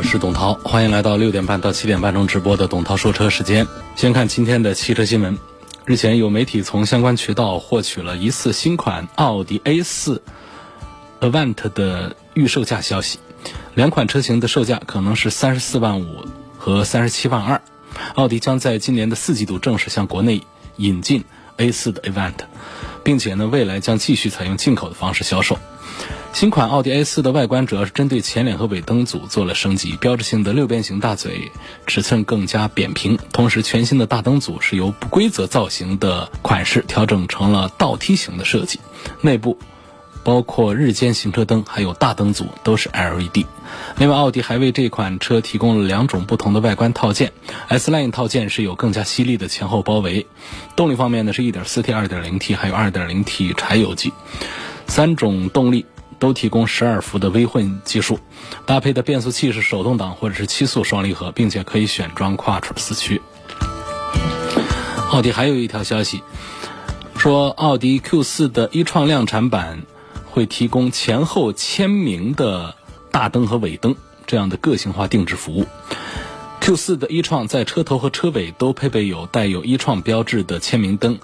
我是董涛，欢迎来到六点半到七点半钟直播的董涛说车时间。先看今天的汽车新闻。日前有媒体从相关渠道获取了疑似新款奥迪 A4 Avant 的预售价消息，两款车型的售价可能是三十四万五和三十七万二。奥迪将在今年的四季度正式向国内引进 A4 的 Avant，并且呢，未来将继续采用进口的方式销售。新款奥迪 A4 的外观主要是针对前脸和尾灯组做了升级，标志性的六边形大嘴尺寸更加扁平，同时全新的大灯组是由不规则造型的款式调整成了倒梯形的设计，内部包括日间行车灯还有大灯组都是 LED。另外，奥迪还为这款车提供了两种不同的外观套件，S Line 套件是有更加犀利的前后包围，动力方面呢是 1.4T、2.0T 还有 2.0T 柴油机，三种动力。都提供十二伏的微混技术，搭配的变速器是手动挡或者是七速双离合，并且可以选装 Quattro 四驱。奥迪还有一条消息，说奥迪 Q 四的一创量产版会提供前后签名的大灯和尾灯这样的个性化定制服务。Q 四的一创在车头和车尾都配备有带有一创标志的签名灯。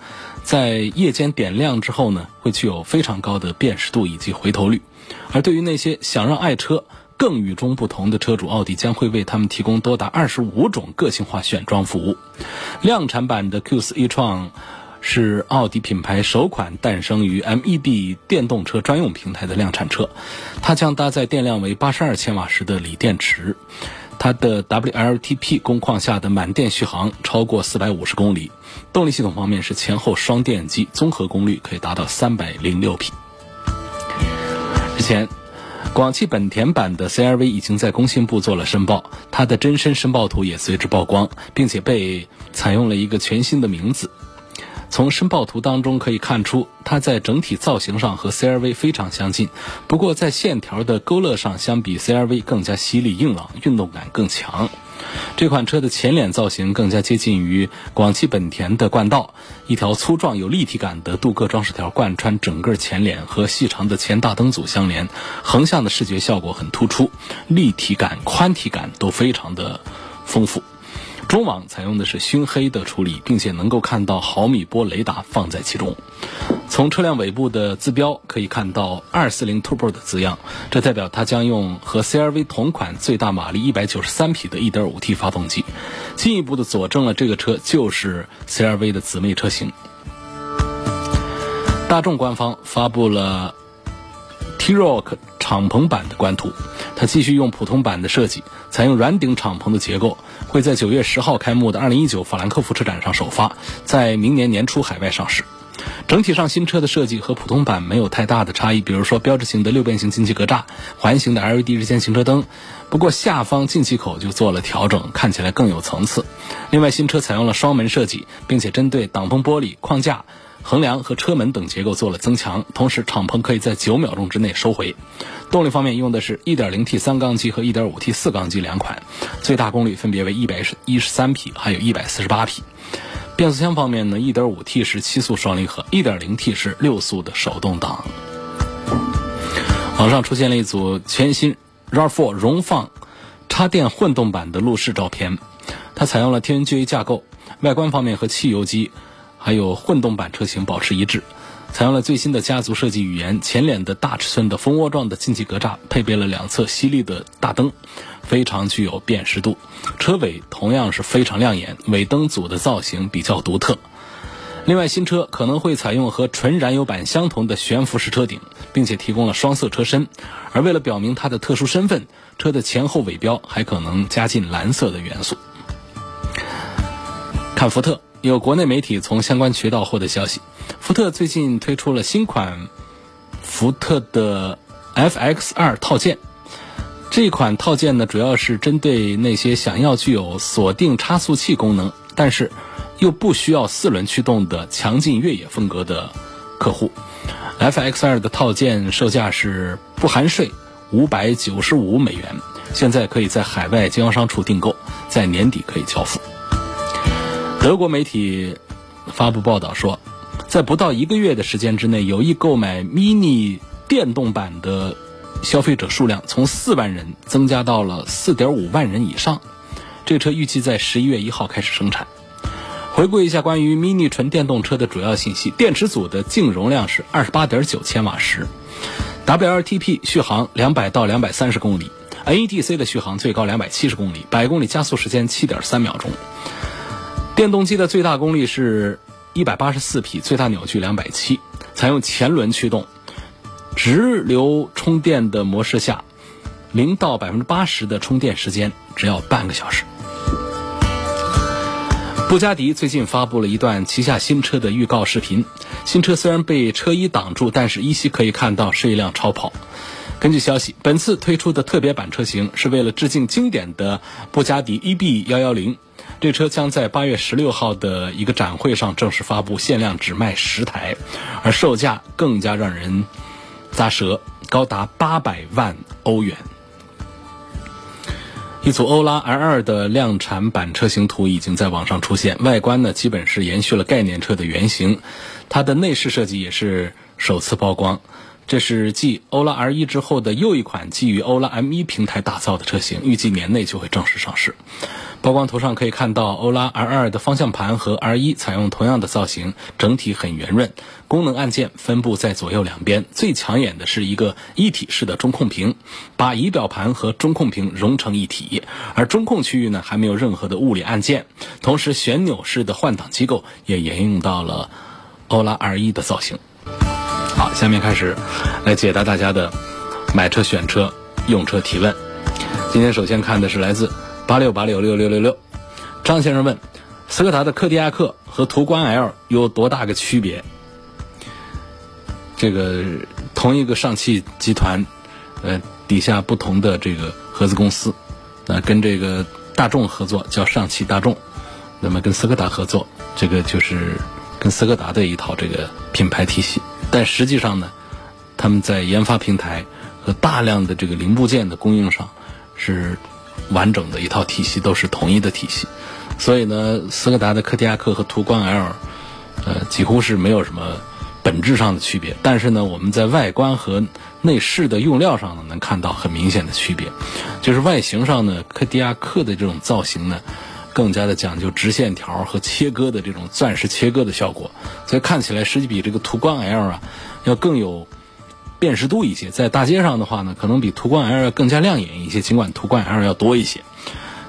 在夜间点亮之后呢，会具有非常高的辨识度以及回头率。而对于那些想让爱车更与众不同的车主，奥迪将会为他们提供多达二十五种个性化选装服务。量产版的 Q4 e-tron 是奥迪品牌首款诞生于 MEB 电动车专用平台的量产车，它将搭载电量为八十二千瓦时的锂电池。它的 WLTP 工况下的满电续航超过四百五十公里，动力系统方面是前后双电机，综合功率可以达到三百零六匹。日前，广汽本田版的 CRV 已经在工信部做了申报，它的真身申报图也随之曝光，并且被采用了一个全新的名字。从申报图当中可以看出，它在整体造型上和 CRV 非常相近，不过在线条的勾勒上，相比 CRV 更加犀利硬朗，运动感更强。这款车的前脸造型更加接近于广汽本田的冠道，一条粗壮有立体感的镀铬装饰条贯穿整个前脸，和细长的前大灯组相连，横向的视觉效果很突出，立体感、宽体感都非常的丰富。中网采用的是熏黑的处理，并且能够看到毫米波雷达放在其中。从车辆尾部的字标可以看到240 Turbo 的字样，这代表它将用和 CRV 同款、最大马力193匹的 1.5T 发动机，进一步的佐证了这个车就是 CRV 的姊妹车型。大众官方发布了 T-Roc 敞篷版的官图，它继续用普通版的设计，采用软顶敞篷的结构。会在九月十号开幕的二零一九法兰克福车展上首发，在明年年初海外上市。整体上，新车的设计和普通版没有太大的差异，比如说标志性的六边形进气格栅、环形的 LED 日间行车灯。不过下方进气口就做了调整，看起来更有层次。另外，新车采用了双门设计，并且针对挡风玻璃、框架。横梁和车门等结构做了增强，同时敞篷可以在九秒钟之内收回。动力方面用的是 1.0T 三缸机和 1.5T 四缸机两款，最大功率分别为113匹，还有一百四十八匹。变速箱方面呢，1.5T 是七速双离合，1.0T 是六速的手动挡。网上出现了一组全新 RAV4 荣放插电混动版的路试照片，它采用了 TNGA 架构，外观方面和汽油机。还有混动版车型保持一致，采用了最新的家族设计语言。前脸的大尺寸的蜂窝状的进气格栅，配备了两侧犀利的大灯，非常具有辨识度。车尾同样是非常亮眼，尾灯组的造型比较独特。另外，新车可能会采用和纯燃油版相同的悬浮式车顶，并且提供了双色车身。而为了表明它的特殊身份，车的前后尾标还可能加进蓝色的元素。看福特。有国内媒体从相关渠道获得消息，福特最近推出了新款福特的 FX2 套件。这款套件呢，主要是针对那些想要具有锁定差速器功能，但是又不需要四轮驱动的强劲越野风格的客户。FX2 的套件售价是不含税五百九十五美元，现在可以在海外经销商处订购，在年底可以交付。德国媒体发布报道说，在不到一个月的时间之内，有意购买 Mini 电动版的消费者数量从四万人增加到了四点五万人以上。这车预计在十一月一号开始生产。回顾一下关于 Mini 纯电动车的主要信息：电池组的净容量是二十八点九千瓦时，WLTP 续航两百到两百三十公里，NEDC 的续航最高两百七十公里，百公里加速时间七点三秒钟。电动机的最大功率是一百八十四匹，最大扭矩两百七，采用前轮驱动，直流充电的模式下，零到百分之八十的充电时间只要半个小时。布加迪最近发布了一段旗下新车的预告视频。新车虽然被车衣挡住，但是依稀可以看到是一辆超跑。根据消息，本次推出的特别版车型是为了致敬经典的布加迪 EB 幺幺零。这车将在八月十六号的一个展会上正式发布，限量只卖十台，而售价更加让人咂舌，高达八百万欧元。一组欧拉 R2 的量产版车型图已经在网上出现，外观呢基本是延续了概念车的原型，它的内饰设计也是首次曝光。这是继欧拉 R1 之后的又一款基于欧拉 M1 平台打造的车型，预计年内就会正式上市。曝光图上可以看到，欧拉 R2 的方向盘和 R1 采用同样的造型，整体很圆润。功能按键分布在左右两边，最抢眼的是一个一体式的中控屏，把仪表盘和中控屏融成一体。而中控区域呢，还没有任何的物理按键。同时，旋钮式的换挡机构也沿用到了欧拉 R1 的造型。好，下面开始来解答大家的买车、选车、用车提问。今天首先看的是来自。八六八六六六六六，张先生问：斯柯达的柯迪亚克和途观 L 有多大个区别？这个同一个上汽集团，呃，底下不同的这个合资公司，那跟这个大众合作叫上汽大众，那么跟斯柯达合作，这个就是跟斯柯达的一套这个品牌体系。但实际上呢，他们在研发平台和大量的这个零部件的供应上是。完整的一套体系都是统一的体系，所以呢，斯柯达的柯迪亚克和途观 L，呃，几乎是没有什么本质上的区别。但是呢，我们在外观和内饰的用料上呢，能看到很明显的区别。就是外形上呢，柯迪亚克的这种造型呢，更加的讲究直线条和切割的这种钻石切割的效果，所以看起来实际比这个途观 L 啊要更有。辨识度一些，在大街上的话呢，可能比途观 L 要更加亮眼一些，尽管途观 L 要多一些。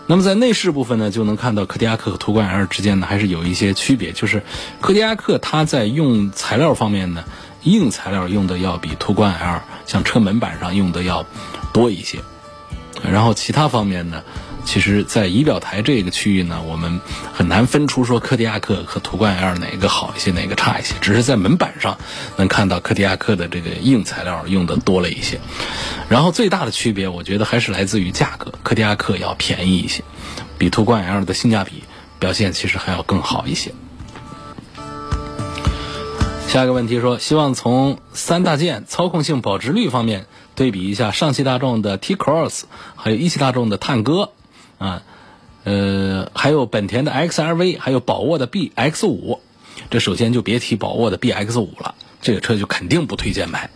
那么在内饰部分呢，就能看到柯迪亚克和途观 L 之间呢还是有一些区别，就是柯迪亚克它在用材料方面呢，硬材料用的要比途观 L 像车门板上用的要多一些，然后其他方面呢。其实，在仪表台这个区域呢，我们很难分出说柯迪亚克和途观 L 哪个好一些，哪个差一些。只是在门板上能看到柯迪亚克的这个硬材料用的多了一些。然后最大的区别，我觉得还是来自于价格，柯迪亚克要便宜一些，比途观 L 的性价比表现其实还要更好一些。下一个问题说，希望从三大件操控性、保值率方面对比一下上汽大众的 T Cross，还有一汽大众的探歌。啊，呃，还有本田的 XRV，还有宝沃的 BX 五，这首先就别提宝沃的 BX 五了，这个车就肯定不推荐买，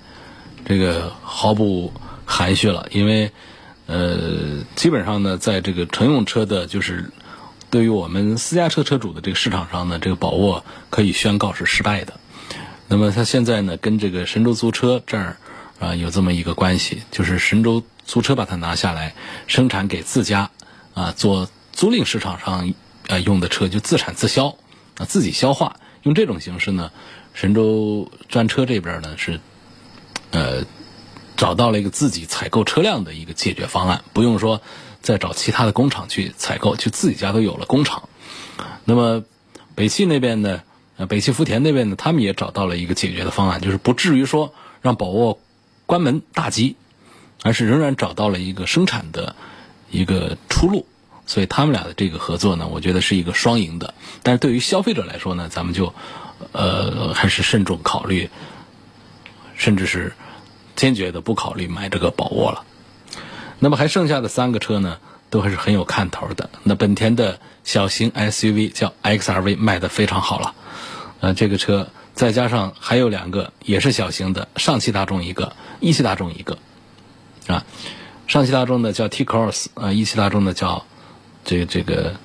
这个毫不含蓄了，因为呃，基本上呢，在这个乘用车的，就是对于我们私家车车主的这个市场上呢，这个宝沃可以宣告是失败的。那么它现在呢，跟这个神州租车这儿啊有这么一个关系，就是神州租车把它拿下来，生产给自家。啊，做租赁市场上啊用的车就自产自销，啊自己消化，用这种形式呢，神州专车这边呢是，呃，找到了一个自己采购车辆的一个解决方案，不用说再找其他的工厂去采购，就自己家都有了工厂。那么北汽那边呢，呃北汽福田那边呢，他们也找到了一个解决的方案，就是不至于说让宝沃关门大吉。而是仍然找到了一个生产的一个出路。所以他们俩的这个合作呢，我觉得是一个双赢的。但是对于消费者来说呢，咱们就呃还是慎重考虑，甚至是坚决的不考虑买这个宝沃了。那么还剩下的三个车呢，都还是很有看头的。那本田的小型 SUV 叫 XRV 卖的非常好了，呃，这个车再加上还有两个也是小型的，上汽大众一个，一汽大众一个，啊，上汽大众的叫 T-Cross，啊，一汽大众的叫。这个这个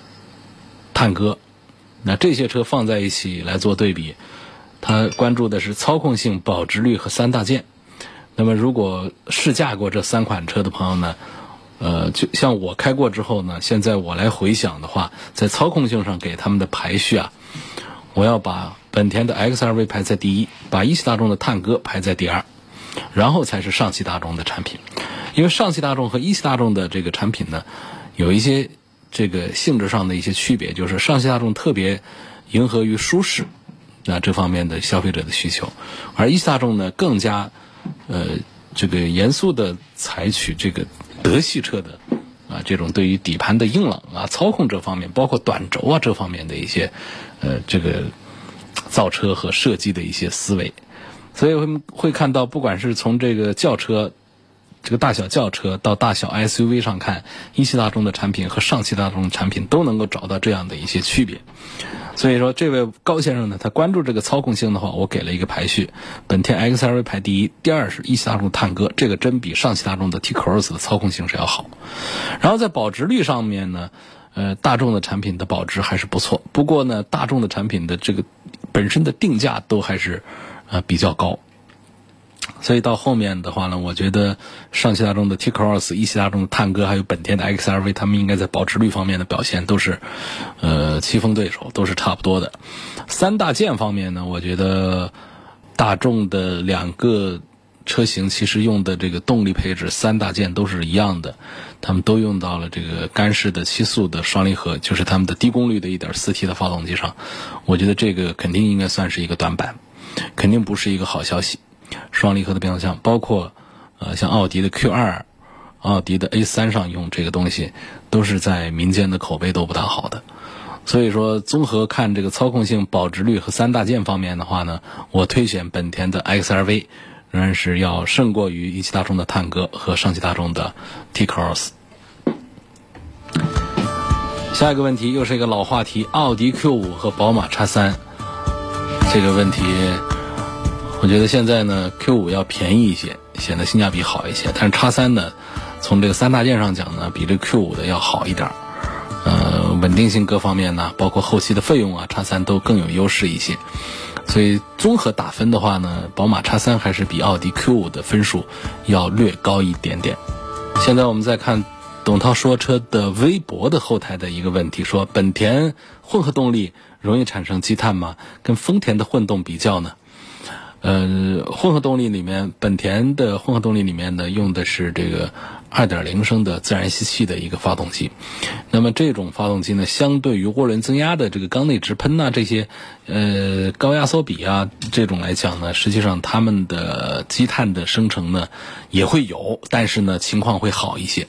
探歌，那这些车放在一起来做对比，它关注的是操控性、保值率和三大件。那么，如果试驾过这三款车的朋友呢，呃，就像我开过之后呢，现在我来回想的话，在操控性上给他们的排序啊，我要把本田的 XRV 排在第一，把一汽大众的探歌排在第二，然后才是上汽大众的产品。因为上汽大众和一汽大众的这个产品呢，有一些。这个性质上的一些区别，就是上汽大众特别迎合于舒适啊这方面的消费者的需求，而一汽大众呢更加呃这个严肃的采取这个德系车的啊这种对于底盘的硬朗啊操控这方面，包括短轴啊这方面的一些呃这个造车和设计的一些思维，所以会会看到，不管是从这个轿车。这个大小轿车到大小 SUV 上看，一汽大众的产品和上汽大众的产品都能够找到这样的一些区别。所以说，这位高先生呢，他关注这个操控性的话，我给了一个排序：本田 XRV 排第一，第二是一汽大众探歌，这个真比上汽大众的 T-Cross 的操控性是要好。然后在保值率上面呢，呃，大众的产品的保值还是不错。不过呢，大众的产品的这个本身的定价都还是呃比较高。所以到后面的话呢，我觉得上汽大众的 T-Cross、一汽大众的探歌，还有本田的 XRV，他们应该在保值率方面的表现都是，呃，棋逢对手，都是差不多的。三大件方面呢，我觉得大众的两个车型其实用的这个动力配置三大件都是一样的，他们都用到了这个干式的七速的双离合，就是他们的低功率的一点四 T 的发动机上。我觉得这个肯定应该算是一个短板，肯定不是一个好消息。双离合的变速箱，包括呃像奥迪的 Q 二、奥迪的 A 三上用这个东西，都是在民间的口碑都不大好的。所以说，综合看这个操控性、保值率和三大件方面的话呢，我推选本田的 XRV 仍然是要胜过于一汽大众的探歌和上汽大众的 T-Cross。下一个问题又是一个老话题：奥迪 Q 五和宝马 X 三这个问题。我觉得现在呢，Q 五要便宜一些，显得性价比好一些。但是叉三呢，从这个三大件上讲呢，比这 Q 五的要好一点。呃，稳定性各方面呢，包括后期的费用啊，叉三都更有优势一些。所以综合打分的话呢，宝马叉三还是比奥迪 Q 五的分数要略高一点点。现在我们再看董涛说车的微博的后台的一个问题，说本田混合动力容易产生积碳吗？跟丰田的混动比较呢？呃，混合动力里面，本田的混合动力里面呢，用的是这个2.0升的自然吸气的一个发动机。那么这种发动机呢，相对于涡轮增压的这个缸内直喷呐这些，呃，高压缩比啊这种来讲呢，实际上它们的积碳的生成呢也会有，但是呢情况会好一些，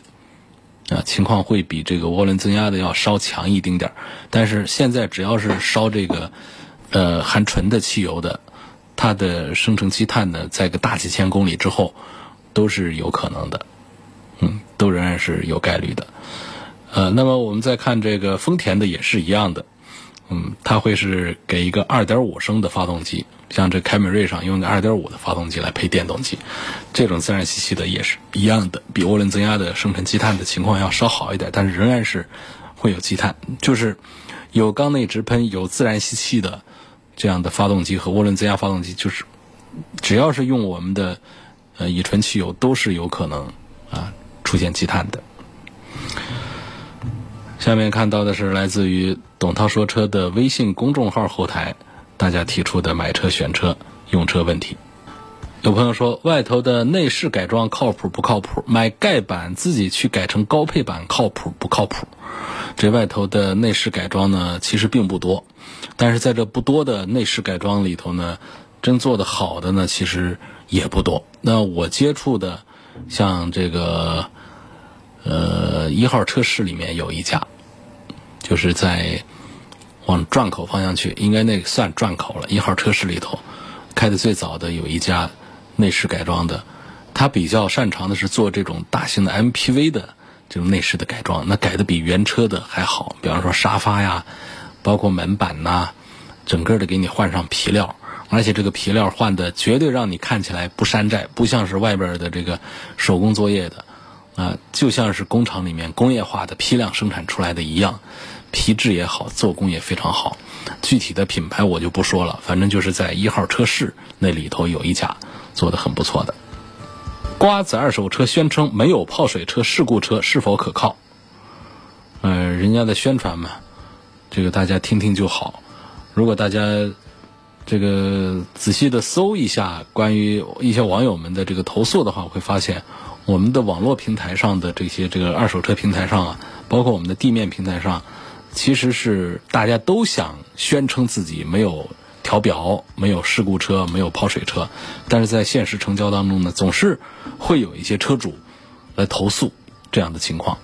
啊，情况会比这个涡轮增压的要稍强一丁点儿。但是现在只要是烧这个，呃，含纯的汽油的。它的生成积碳呢，在个大几千公里之后，都是有可能的，嗯，都仍然是有概率的。呃，那么我们再看这个丰田的也是一样的，嗯，它会是给一个2.5升的发动机，像这凯美瑞上用个2.5的发动机来配电动机，这种自然吸气的也是一样的，比涡轮增压的生成积碳的情况要稍好一点，但是仍然是会有积碳，就是有缸内直喷、有自然吸气的。这样的发动机和涡轮增压发动机，就是只要是用我们的呃乙醇汽油，都是有可能啊出现积碳的。下面看到的是来自于董涛说车的微信公众号后台，大家提出的买车、选车、用车问题。有朋友说，外头的内饰改装靠谱不靠谱？买盖板自己去改成高配版靠谱不靠谱？这外头的内饰改装呢，其实并不多。但是在这不多的内饰改装里头呢，真做的好的呢，其实也不多。那我接触的像这个呃一号车市里面有一家，就是在往转口方向去，应该那算转口了。一号车室里头开的最早的有一家内饰改装的，他比较擅长的是做这种大型的 MPV 的这种内饰的改装，那改的比原车的还好。比方说沙发呀，包括门板呐，整个的给你换上皮料。而且这个皮料换的绝对让你看起来不山寨，不像是外边的这个手工作业的，啊，就像是工厂里面工业化的批量生产出来的一样，皮质也好，做工也非常好。具体的品牌我就不说了，反正就是在一号车市那里头有一家做的很不错的。瓜子二手车宣称没有泡水车、事故车是否可靠？呃，人家的宣传嘛，这个大家听听就好。如果大家。这个仔细的搜一下关于一些网友们的这个投诉的话，我会发现我们的网络平台上的这些这个二手车平台上啊，包括我们的地面平台上，其实是大家都想宣称自己没有调表、没有事故车、没有泡水车，但是在现实成交当中呢，总是会有一些车主来投诉这样的情况，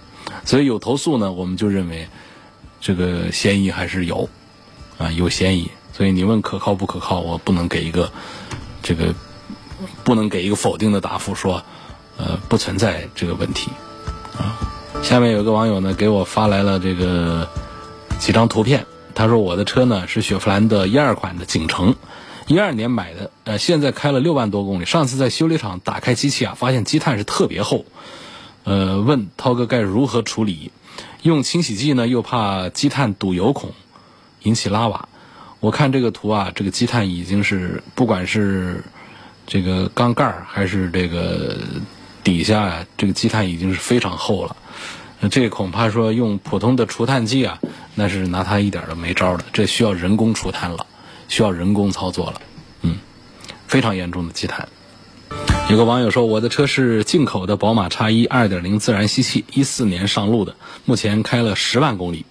所以有投诉呢，我们就认为这个嫌疑还是有啊，有嫌疑。所以你问可靠不可靠，我不能给一个这个不能给一个否定的答复，说呃不存在这个问题啊。下面有个网友呢给我发来了这个几张图片，他说我的车呢是雪佛兰的一二款的景程，一二年买的，呃现在开了六万多公里，上次在修理厂打开机器啊，发现积碳是特别厚，呃问涛哥该如何处理？用清洗剂呢又怕积碳堵油孔引起拉瓦。我看这个图啊，这个积碳已经是不管是这个缸盖还是这个底下啊，这个积碳已经是非常厚了。这恐怕说用普通的除碳剂啊，那是拿它一点都没招的。这需要人工除碳了，需要人工操作了。嗯，非常严重的积碳。有个网友说，我的车是进口的宝马叉一2.0自然吸气，一四年上路的，目前开了十万公里。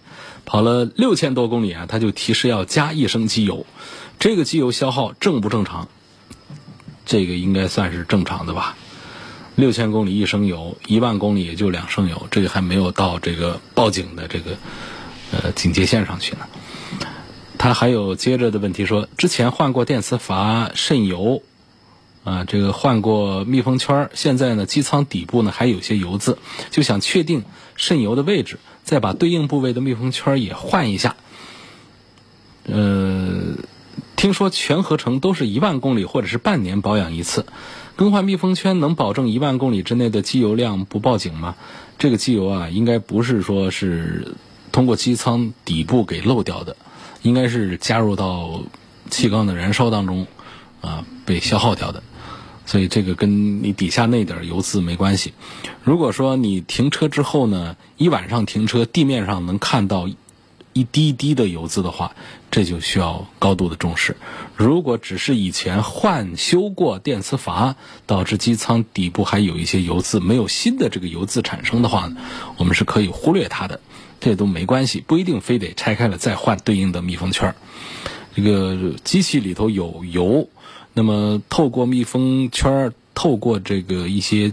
跑了六千多公里啊，他就提示要加一升机油，这个机油消耗正不正常？这个应该算是正常的吧。六千公里一升油，一万公里也就两升油，这个还没有到这个报警的这个呃警戒线上去呢。他还有接着的问题说，之前换过电磁阀渗油啊，这个换过密封圈，现在呢机舱底部呢还有些油渍，就想确定渗油的位置。再把对应部位的密封圈也换一下。呃，听说全合成都是一万公里或者是半年保养一次，更换密封圈能保证一万公里之内的机油量不报警吗？这个机油啊，应该不是说是通过机舱底部给漏掉的，应该是加入到气缸的燃烧当中啊被消耗掉的。所以这个跟你底下那点油渍没关系。如果说你停车之后呢，一晚上停车，地面上能看到一滴滴的油渍的话，这就需要高度的重视。如果只是以前换修过电磁阀，导致机舱底部还有一些油渍，没有新的这个油渍产生的话，我们是可以忽略它的，这都没关系，不一定非得拆开了再换对应的密封圈。这个机器里头有油。那么，透过密封圈透过这个一些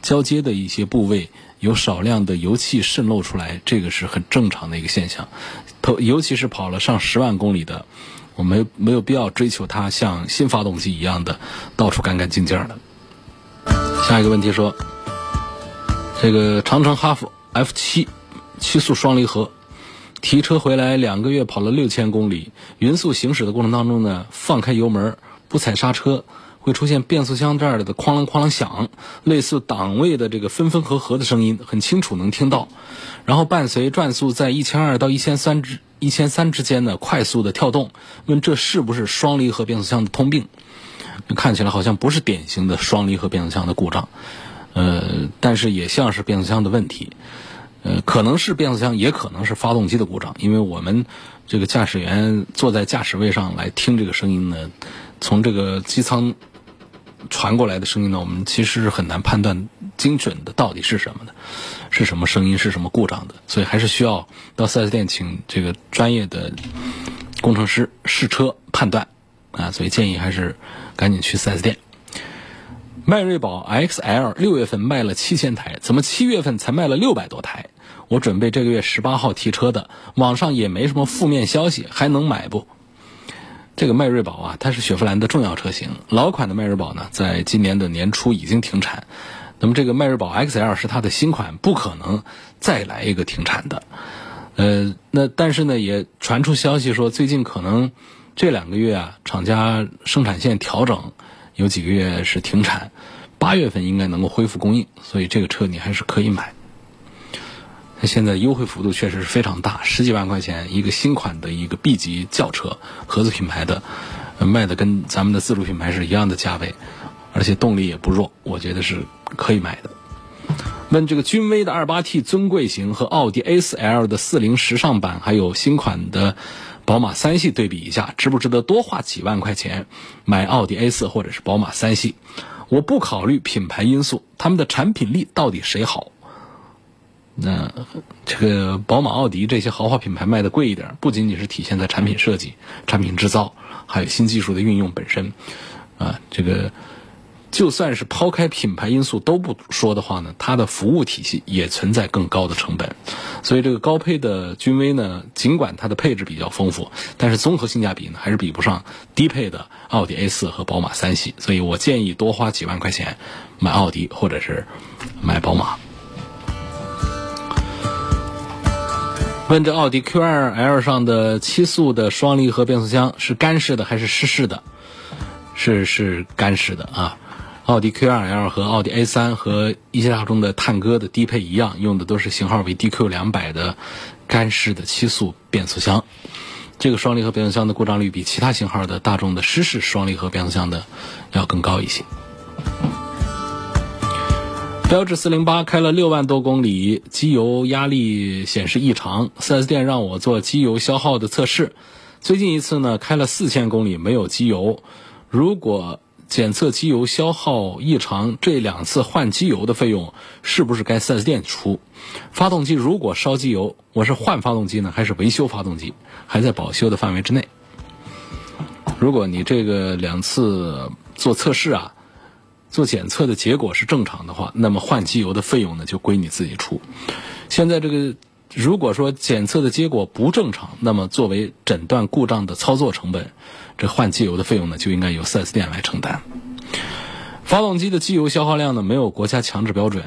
交接的一些部位，有少量的油气渗漏出来，这个是很正常的一个现象。特尤其是跑了上十万公里的，我们没有必要追求它像新发动机一样的到处干干净净的。下一个问题说，这个长城哈弗 F 七七速双离合提车回来两个月跑了六千公里，匀速行驶的过程当中呢，放开油门。不踩刹车会出现变速箱这儿的哐啷哐啷响，类似档位的这个分分合合的声音，很清楚能听到。然后伴随转速在一千二到一千三之一千三之间的快速的跳动，问这是不是双离合变速箱的通病？看起来好像不是典型的双离合变速箱的故障，呃，但是也像是变速箱的问题，呃，可能是变速箱，也可能是发动机的故障，因为我们这个驾驶员坐在驾驶位上来听这个声音呢。从这个机舱传过来的声音呢，我们其实是很难判断精准的到底是什么的，是什么声音，是什么故障的，所以还是需要到四 S 店请这个专业的工程师试车判断啊。所以建议还是赶紧去四 S 店。迈锐宝 XL 六月份卖了七千台，怎么七月份才卖了六百多台？我准备这个月十八号提车的，网上也没什么负面消息，还能买不？这个迈锐宝啊，它是雪佛兰的重要车型，老款的迈锐宝呢，在今年的年初已经停产。那么这个迈锐宝 XL 是它的新款，不可能再来一个停产的。呃，那但是呢，也传出消息说，最近可能这两个月啊，厂家生产线调整，有几个月是停产，八月份应该能够恢复供应，所以这个车你还是可以买。那现在优惠幅度确实是非常大，十几万块钱一个新款的一个 B 级轿车，合资品牌的，卖的跟咱们的自主品牌是一样的价位。而且动力也不弱，我觉得是可以买的。问这个君威的 2.8T 尊贵型和奥迪 A4L 的40时尚版，还有新款的宝马三系对比一下，值不值得多花几万块钱买奥迪 A4 或者是宝马三系？我不考虑品牌因素，他们的产品力到底谁好？那这个宝马、奥迪这些豪华品牌卖的贵一点，不仅仅是体现在产品设计、产品制造，还有新技术的运用本身啊，这个。就算是抛开品牌因素都不说的话呢，它的服务体系也存在更高的成本，所以这个高配的君威呢，尽管它的配置比较丰富，但是综合性价比呢还是比不上低配的奥迪 A 四和宝马三系，所以我建议多花几万块钱买奥迪或者是买宝马。问这奥迪 Q 二 L 上的七速的双离合变速箱是干式的还是湿式的？是是干式的啊。奥迪 Q2L 和奥迪 A3 和一汽大众的探歌的低配一样，用的都是型号为 DQ 两百的干式的七速变速箱。这个双离合变速箱的故障率比其他型号的大众的湿式双离合变速箱的要更高一些。标致408开了六万多公里，机油压力显示异常，4S 店让我做机油消耗的测试。最近一次呢，开了四千公里没有机油，如果。检测机油消耗异常，这两次换机油的费用是不是该 4S 店出？发动机如果烧机油，我是换发动机呢，还是维修发动机？还在保修的范围之内。如果你这个两次做测试啊，做检测的结果是正常的话，那么换机油的费用呢就归你自己出。现在这个如果说检测的结果不正常，那么作为诊断故障的操作成本。这换机油的费用呢，就应该由 4S 店来承担。发动机的机油消耗量呢，没有国家强制标准，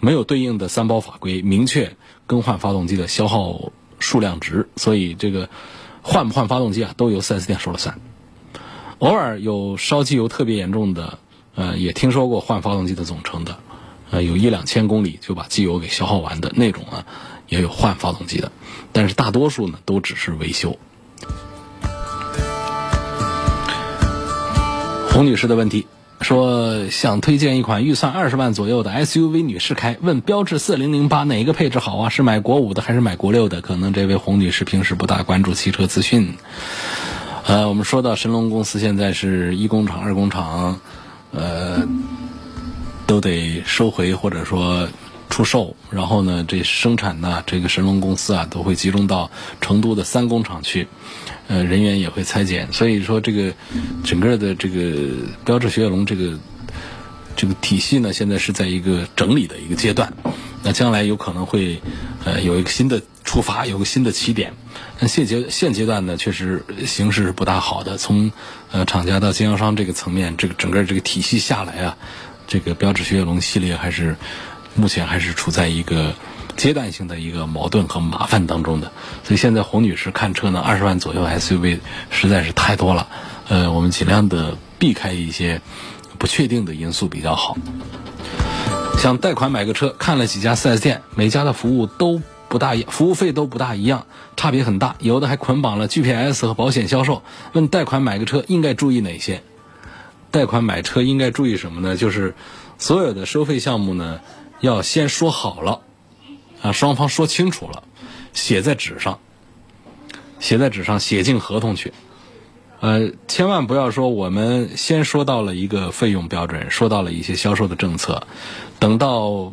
没有对应的三包法规明确更换发动机的消耗数量值，所以这个换不换发动机啊，都由 4S 店说了算。偶尔有烧机油特别严重的，呃，也听说过换发动机的总成的，呃，有一两千公里就把机油给消耗完的那种啊，也有换发动机的，但是大多数呢，都只是维修。洪女士的问题说：想推荐一款预算二十万左右的 SUV，女士开。问标致四零零八哪个配置好啊？是买国五的还是买国六的？可能这位洪女士平时不大关注汽车资讯。呃，我们说到神龙公司现在是一工厂、二工厂，呃，都得收回或者说出售。然后呢，这生产呢，这个神龙公司啊，都会集中到成都的三工厂去。呃，人员也会裁减，所以说这个整个的这个标致雪铁龙这个这个体系呢，现在是在一个整理的一个阶段。那将来有可能会呃有一个新的出发，有个新的起点。但现阶现阶段呢，确实形势是不大好的。从呃厂家到经销商这个层面，这个整个这个体系下来啊，这个标致雪铁龙系列还是目前还是处在一个。阶段性的一个矛盾和麻烦当中的，所以现在洪女士看车呢，二十万左右 SUV 实在是太多了，呃，我们尽量的避开一些不确定的因素比较好。想贷款买个车，看了几家 4S 店，每家的服务都不大，服务费都不大一样，差别很大，有的还捆绑了 GPS 和保险销售。问贷款买个车应该注意哪些？贷款买车应该注意什么呢？就是所有的收费项目呢，要先说好了。啊，双方说清楚了，写在纸上，写在纸上，写进合同去。呃，千万不要说我们先说到了一个费用标准，说到了一些销售的政策，等到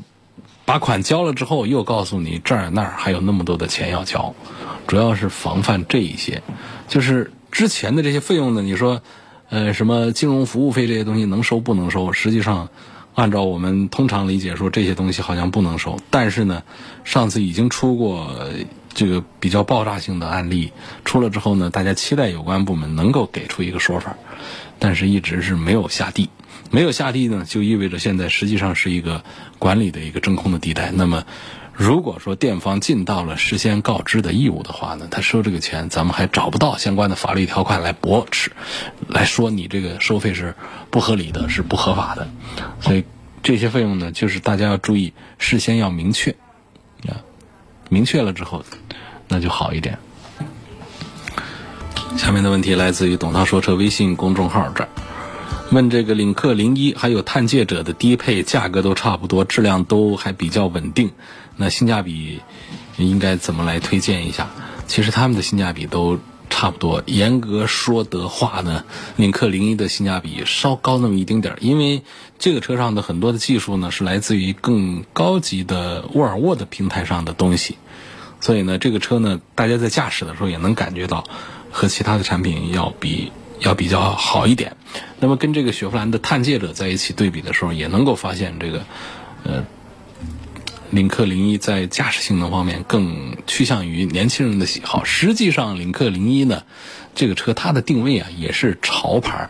把款交了之后，又告诉你这儿那儿还有那么多的钱要交，主要是防范这一些。就是之前的这些费用呢，你说，呃，什么金融服务费这些东西能收不能收？实际上，按照我们通常理解说，这些东西好像不能收。但是呢，上次已经出过这个比较爆炸性的案例，出了之后呢，大家期待有关部门能够给出一个说法，但是一直是没有下地。没有下地呢，就意味着现在实际上是一个管理的一个真空的地带。那么。如果说店方尽到了事先告知的义务的话呢，他收这个钱，咱们还找不到相关的法律条款来驳斥，来说你这个收费是不合理的，是不合法的。所以这些费用呢，就是大家要注意，事先要明确啊，明确了之后，那就好一点。下面的问题来自于董涛说车微信公众号这儿。问这个领克零一还有探界者的低配价格都差不多，质量都还比较稳定，那性价比应该怎么来推荐一下？其实他们的性价比都差不多。严格说的话呢，领克零一的性价比稍高那么一丁点儿，因为这个车上的很多的技术呢是来自于更高级的沃尔沃的平台上的东西，所以呢，这个车呢，大家在驾驶的时候也能感觉到和其他的产品要比。要比较好一点，那么跟这个雪佛兰的探界者在一起对比的时候，也能够发现这个，呃，领克零一在驾驶性能方面更趋向于年轻人的喜好。实际上，领克零一呢，这个车它的定位啊也是潮牌。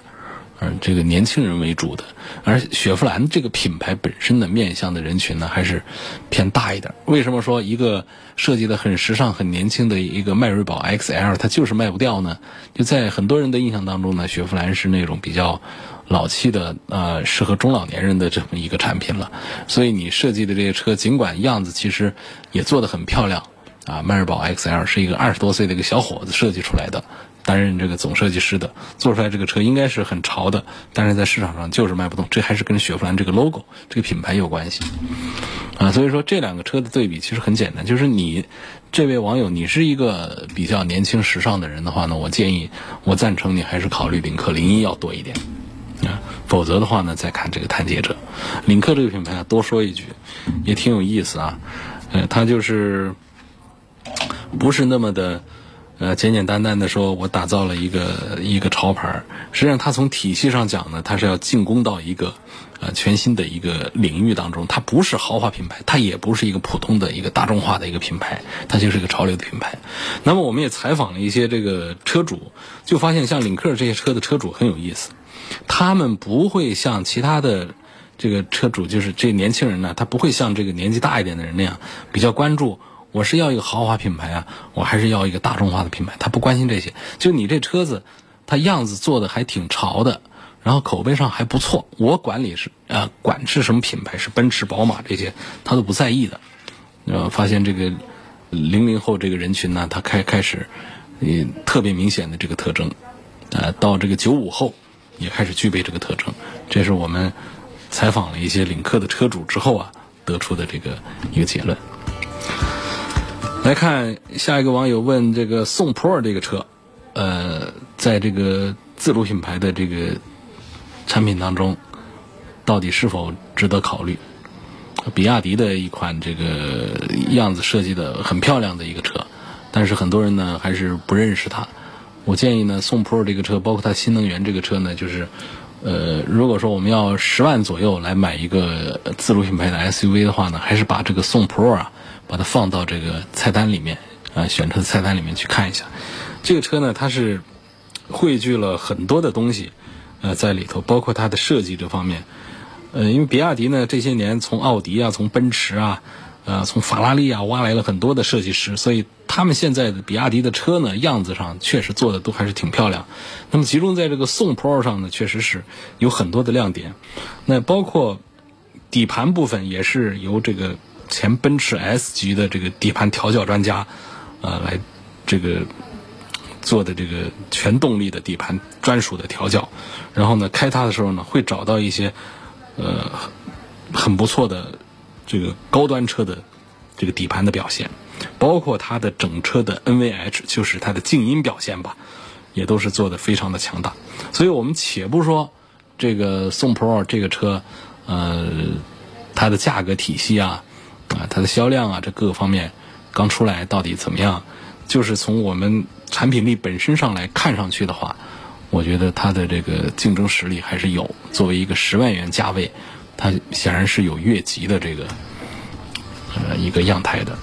嗯，这个年轻人为主的，而雪佛兰这个品牌本身的面向的人群呢，还是偏大一点。为什么说一个设计的很时尚、很年轻的一个迈锐宝 XL，它就是卖不掉呢？就在很多人的印象当中呢，雪佛兰是那种比较老气的，呃，适合中老年人的这么一个产品了。所以你设计的这些车，尽管样子其实也做得很漂亮，啊，迈锐宝 XL 是一个二十多岁的一个小伙子设计出来的。担任这个总设计师的，做出来这个车应该是很潮的，但是在市场上就是卖不动，这还是跟雪佛兰这个 logo 这个品牌有关系啊。所以说这两个车的对比其实很简单，就是你这位网友，你是一个比较年轻时尚的人的话呢，我建议我赞成你还是考虑领克零一要多一点啊，否则的话呢，再看这个探界者。领克这个品牌啊多说一句，也挺有意思啊，呃，它就是不是那么的。呃，简简单单的说，我打造了一个一个潮牌实际上，它从体系上讲呢，它是要进攻到一个呃全新的一个领域当中。它不是豪华品牌，它也不是一个普通的一个大众化的一个品牌，它就是一个潮流的品牌。那么，我们也采访了一些这个车主，就发现像领克这些车的车主很有意思，他们不会像其他的这个车主，就是这年轻人呢，他不会像这个年纪大一点的人那样比较关注。我是要一个豪华品牌啊，我还是要一个大众化的品牌？他不关心这些，就你这车子，它样子做的还挺潮的，然后口碑上还不错。我管理是啊，管是什么品牌，是奔驰、宝马这些，他都不在意的。呃，发现这个零零后这个人群呢，他开开始，呃，特别明显的这个特征，呃，到这个九五后也开始具备这个特征。这是我们采访了一些领克的车主之后啊，得出的这个一个结论。来看下一个网友问这个宋 Pro 这个车，呃，在这个自主品牌的这个产品当中，到底是否值得考虑？比亚迪的一款这个样子设计的很漂亮的一个车，但是很多人呢还是不认识它。我建议呢，宋 Pro 这个车，包括它新能源这个车呢，就是呃，如果说我们要十万左右来买一个自主品牌的 SUV 的话呢，还是把这个宋 Pro 啊。把它放到这个菜单里面，啊，选车的菜单里面去看一下。这个车呢，它是汇聚了很多的东西，呃，在里头，包括它的设计这方面。呃，因为比亚迪呢，这些年从奥迪啊，从奔驰啊，呃，从法拉利啊，挖来了很多的设计师，所以他们现在的比亚迪的车呢，样子上确实做的都还是挺漂亮。那么，集中在这个宋 Pro 上呢，确实是有很多的亮点。那包括底盘部分也是由这个。前奔驰 S 级的这个底盘调教专家，呃，来这个做的这个全动力的底盘专属的调教，然后呢，开它的时候呢，会找到一些呃很不错的这个高端车的这个底盘的表现，包括它的整车的 NVH，就是它的静音表现吧，也都是做的非常的强大。所以我们且不说这个宋 Pro 这个车，呃，它的价格体系啊。啊，它的销量啊，这各个方面刚出来到底怎么样？就是从我们产品力本身上来看上去的话，我觉得它的这个竞争实力还是有。作为一个十万元价位，它显然是有越级的这个呃一个样态的。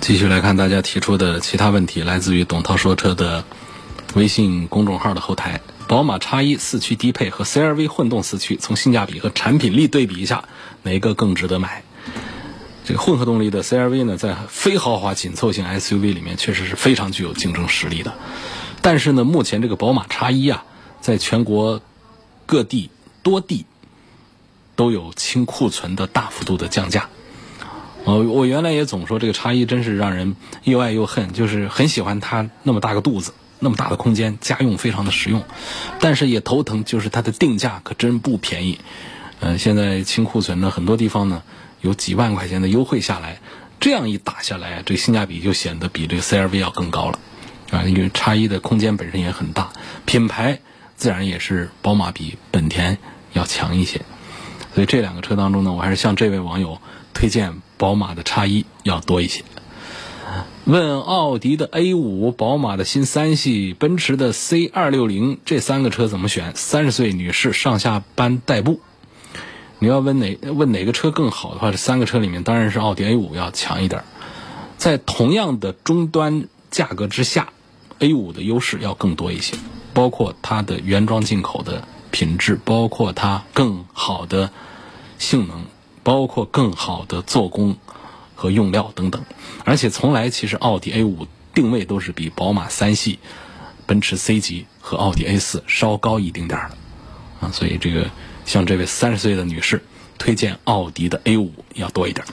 继续来看大家提出的其他问题，来自于董涛说车的微信公众号的后台。宝马 X1 四驱低配和 CR-V 混动四驱，从性价比和产品力对比一下，哪个更值得买？这个混合动力的 CR-V 呢，在非豪华紧凑型 SUV 里面确实是非常具有竞争实力的。但是呢，目前这个宝马 X1 啊，在全国各地多地都有清库存的大幅度的降价。呃，我原来也总说这个叉一真是让人又爱又恨，就是很喜欢它那么大个肚子，那么大的空间，家用非常的实用，但是也头疼，就是它的定价可真不便宜。呃，现在清库存呢，很多地方呢。有几万块钱的优惠下来，这样一打下来，这性价比就显得比这个 CRV 要更高了，啊，因为叉一的空间本身也很大，品牌自然也是宝马比本田要强一些，所以这两个车当中呢，我还是向这位网友推荐宝马的叉一要多一些。问奥迪的 A 五、宝马的新三系、奔驰的 C 二六零这三个车怎么选？三十岁女士上下班代步。你要问哪问哪个车更好的话，这三个车里面当然是奥迪 A 五要强一点，在同样的终端价格之下，A 五的优势要更多一些，包括它的原装进口的品质，包括它更好的性能，包括更好的做工和用料等等。而且从来其实奥迪 A 五定位都是比宝马三系、奔驰 C 级和奥迪 A 四稍高一丁点儿的啊，所以这个。像这位三十岁的女士，推荐奥迪的 A 五要多一点。